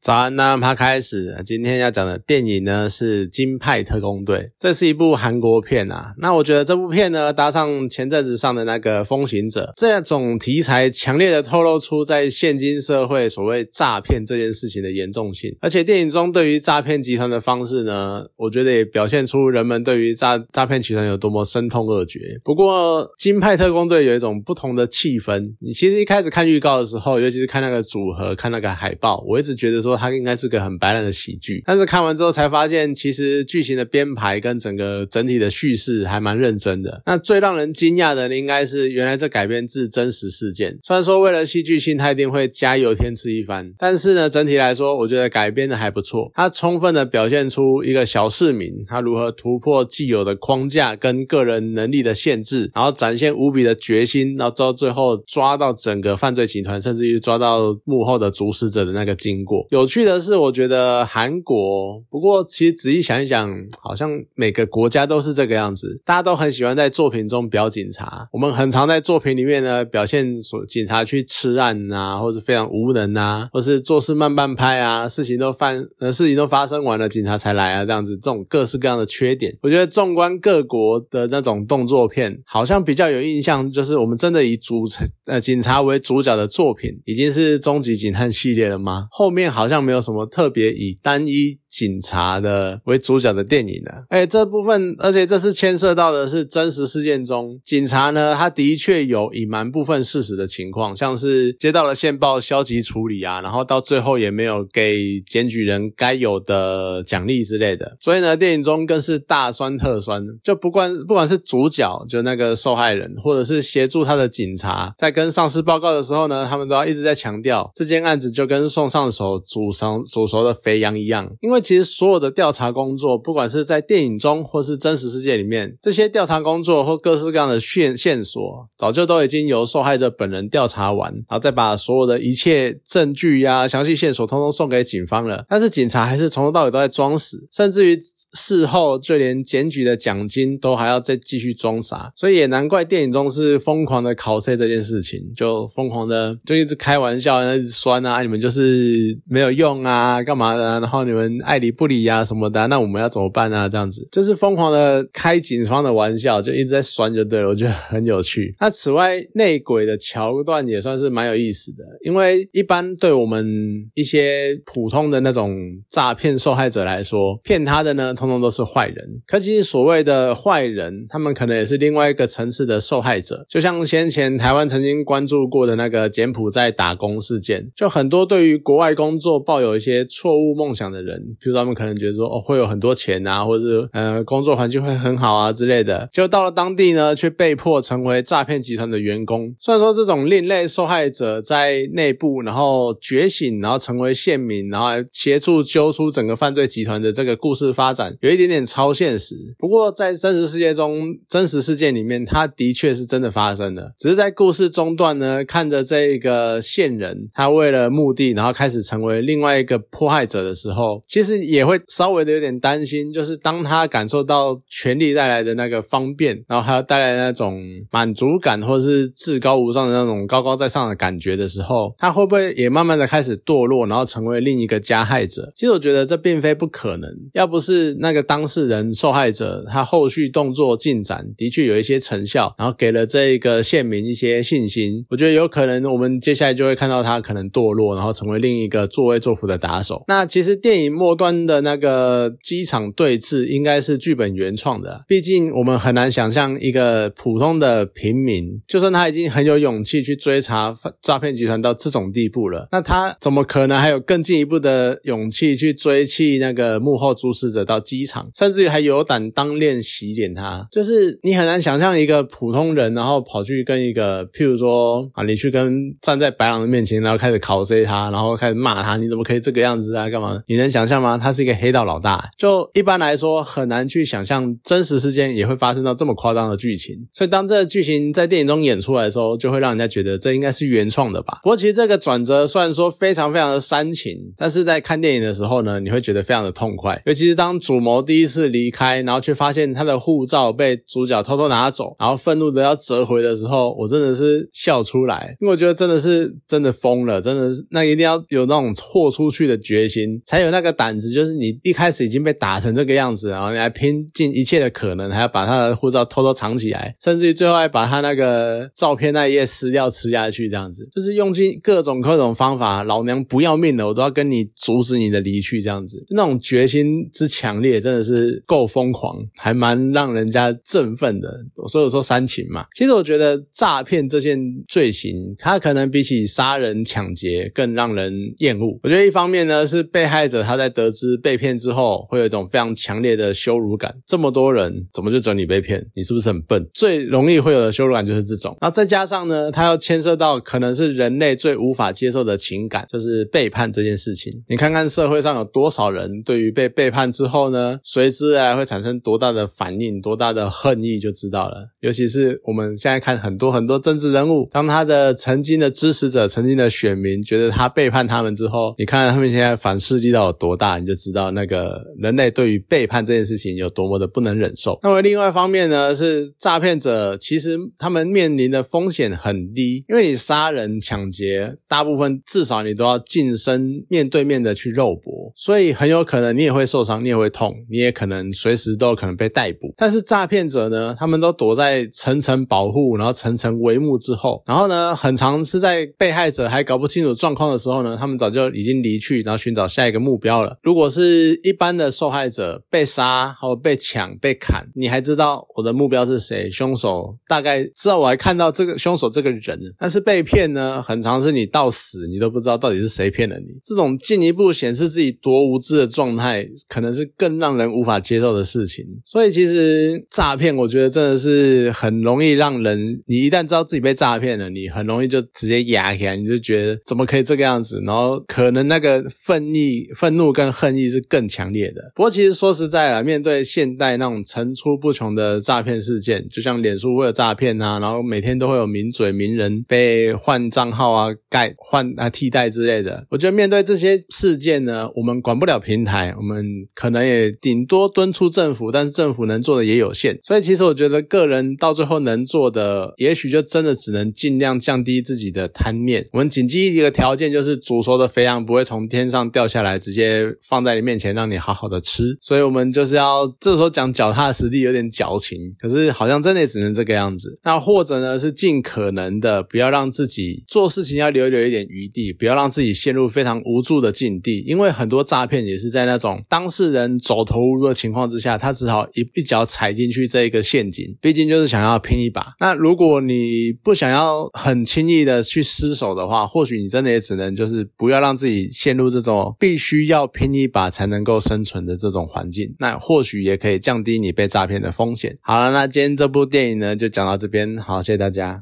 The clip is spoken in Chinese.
早安，那他开始。今天要讲的电影呢是《金派特工队》，这是一部韩国片啊。那我觉得这部片呢搭上前阵子上的那个《风行者》，这种题材强烈的透露出在现今社会所谓诈骗这件事情的严重性。而且电影中对于诈骗集团的方式呢，我觉得也表现出人们对于诈诈骗集团有多么深痛恶绝。不过，《金派特工队》有一种不同的气氛。你其实一开始看预告的时候，尤其是看那个组合、看那个海报，我一直觉得说。说它应该是个很白烂的喜剧，但是看完之后才发现，其实剧情的编排跟整个整体的叙事还蛮认真的。那最让人惊讶的，应该是原来这改编自真实事件。虽然说为了戏剧性，他一定会加油添醋一番，但是呢，整体来说，我觉得改编的还不错。它充分的表现出一个小市民他如何突破既有的框架跟个人能力的限制，然后展现无比的决心，然后到最后抓到整个犯罪集团，甚至于抓到幕后的主使者的那个经过。有有趣的是，我觉得韩国，不过其实仔细想一想，好像每个国家都是这个样子，大家都很喜欢在作品中表警察。我们很常在作品里面呢，表现所警察去吃案啊，或者非常无能啊，或是做事慢半拍啊，事情都犯呃事情都发生完了，警察才来啊，这样子，这种各式各样的缺点，我觉得纵观各国的那种动作片，好像比较有印象，就是我们真的以主呃警察为主角的作品，已经是终极警探系列了吗？后面好好像没有。什么特别以单一？警察的为主角的电影呢？哎，这部分，而且这次牵涉到的是真实事件中，警察呢，他的确有隐瞒部分事实的情况，像是接到了线报消极处理啊，然后到最后也没有给检举人该有的奖励之类的。所以呢，电影中更是大酸特酸，就不管不管是主角就那个受害人，或者是协助他的警察，在跟上司报告的时候呢，他们都要一直在强调这件案子就跟送上手煮熟煮熟的肥羊一样，因为。其实所有的调查工作，不管是在电影中或是真实世界里面，这些调查工作或各式各样的线线索，早就都已经由受害者本人调查完，然后再把所有的一切证据呀、详细线索通通送给警方了。但是警察还是从头到尾都在装死，甚至于事后就连检举的奖金都还要再继续装傻。所以也难怪电影中是疯狂的考 C 这件事情，就疯狂的就一直开玩笑，一直酸啊，你们就是没有用啊，干嘛的？然后你们。爱理不理呀什么的，那我们要怎么办呢？这样子就是疯狂的开警方的玩笑，就一直在酸就对了，我觉得很有趣。那此外内鬼的桥段也算是蛮有意思的，因为一般对我们一些普通的那种诈骗受害者来说，骗他的呢，通通都是坏人。可其实所谓的坏人，他们可能也是另外一个层次的受害者。就像先前台湾曾经关注过的那个柬埔寨打工事件，就很多对于国外工作抱有一些错误梦想的人。就他们可能觉得说哦会有很多钱啊，或者是呃工作环境会很好啊之类的，就到了当地呢，却被迫成为诈骗集团的员工。虽然说这种另类受害者在内部，然后觉醒，然后成为县民，然后协助揪出整个犯罪集团的这个故事发展，有一点点超现实。不过在真实世界中，真实事件里面，它的确是真的发生的。只是在故事中段呢，看着这个线人，他为了目的，然后开始成为另外一个迫害者的时候，其实。是也会稍微的有点担心，就是当他感受到权力带来的那个方便，然后还要带来那种满足感，或者是至高无上的那种高高在上的感觉的时候，他会不会也慢慢的开始堕落，然后成为另一个加害者？其实我觉得这并非不可能。要不是那个当事人受害者，他后续动作进展的确有一些成效，然后给了这一个县民一些信心，我觉得有可能我们接下来就会看到他可能堕落，然后成为另一个作威作福的打手。那其实电影末。端的那个机场对峙应该是剧本原创的，毕竟我们很难想象一个普通的平民，就算他已经很有勇气去追查诈骗集团到这种地步了，那他怎么可能还有更进一步的勇气去追弃那个幕后主使者到机场，甚至于还有胆当面洗脸他？就是你很难想象一个普通人，然后跑去跟一个，譬如说啊，你去跟站在白狼的面前，然后开始拷 C 他，然后开始骂他，你怎么可以这个样子啊？干嘛？你能想象吗？吗？他是一个黑道老大，就一般来说很难去想象真实事件也会发生到这么夸张的剧情。所以当这个剧情在电影中演出来的时候，就会让人家觉得这应该是原创的吧。不过其实这个转折虽然说非常非常的煽情，但是在看电影的时候呢，你会觉得非常的痛快。尤其是当主谋第一次离开，然后却发现他的护照被主角偷偷拿走，然后愤怒的要折回的时候，我真的是笑出来，因为我觉得真的是真的疯了，真的是那一定要有那种豁出去的决心，才有那个胆子。就是你一开始已经被打成这个样子，然后你还拼尽一切的可能，还要把他的护照偷偷藏起来，甚至于最后还把他那个照片那一页撕掉吃下去，这样子，就是用尽各种各种方法，老娘不要命了，我都要跟你阻止你的离去，这样子，那种决心之强烈，真的是够疯狂，还蛮让人家振奋的。所以说煽情嘛，其实我觉得诈骗这件罪行，它可能比起杀人抢劫更让人厌恶。我觉得一方面呢，是被害者他在得知被骗之后，会有一种非常强烈的羞辱感。这么多人，怎么就只有你被骗？你是不是很笨？最容易会有的羞辱感就是这种。然后再加上呢，它要牵涉到可能是人类最无法接受的情感，就是背叛这件事情。你看看社会上有多少人对于被背叛之后呢，随之而来会产生多大的反应，多大的恨意，就知道了。尤其是我们现在看很多很多政治人物，当他的曾经的支持者、曾经的选民觉得他背叛他们之后，你看他们现在反噬力道有多大，你就知道那个人类对于背叛这件事情有多么的不能忍受。那么另外一方面呢，是诈骗者其实他们面临的风险很低，因为你杀人抢劫，大部分至少你都要近身面对面的去肉搏，所以很有可能你也会受伤，你也会痛，你也可能随时都有可能被逮捕。但是诈骗者呢，他们都躲在层层保护，然后层层帷幕之后，然后呢，很长是在被害者还搞不清楚状况的时候呢，他们早就已经离去，然后寻找下一个目标了。如果是一般的受害者被杀或被抢、被砍，你还知道我的目标是谁，凶手大概知道我还看到这个凶手这个人，但是被骗呢，很长是你到死你都不知道到底是谁骗了你。这种进一步显示自己多无知的状态，可能是更让人无法接受的事情。所以其实诈骗，我觉得真的是很容易让人，你一旦知道自己被诈骗了，你很容易就直接压起来，你就觉得怎么可以这个样子，然后可能那个愤意、愤怒跟恨意是更强烈的。不过其实说实在了，面对现代那种层出不穷的诈骗事件，就像脸书会有诈骗啊，然后每天都会有名嘴名人被换账号啊、盖换啊替代之类的，我觉得面对这些事件呢，我们管不了平台，我们可能也顶多敦促政府，但是政府能做的也有限。所以其实我觉得个人到最后能做的，也许就真的只能尽量降低自己的贪念。我们谨记一个条件，就是煮熟的肥羊不会从天上掉下来，直接放在你面前让你好好的吃。所以我们就是要这时候讲脚踏实地，有点矫情，可是好像真的也只能这个样子。那或者呢，是尽可能的不要让自己做事情要留留一点余地，不要让自己陷入非常无助的境地。因为很多诈骗也是在那种当事人走投无路的情况之下，他只好一一脚踩进去这一个陷阱。毕竟就是想要拼一把。那如果你不想要很轻易的去失手的话，或许你真的也只能就是不要让自己陷入这种必须要拼一把才能够生存的这种环境。那或许也可以降低你被诈骗的风险。好了，那今天这部电影呢就讲到这边，好，谢谢大家。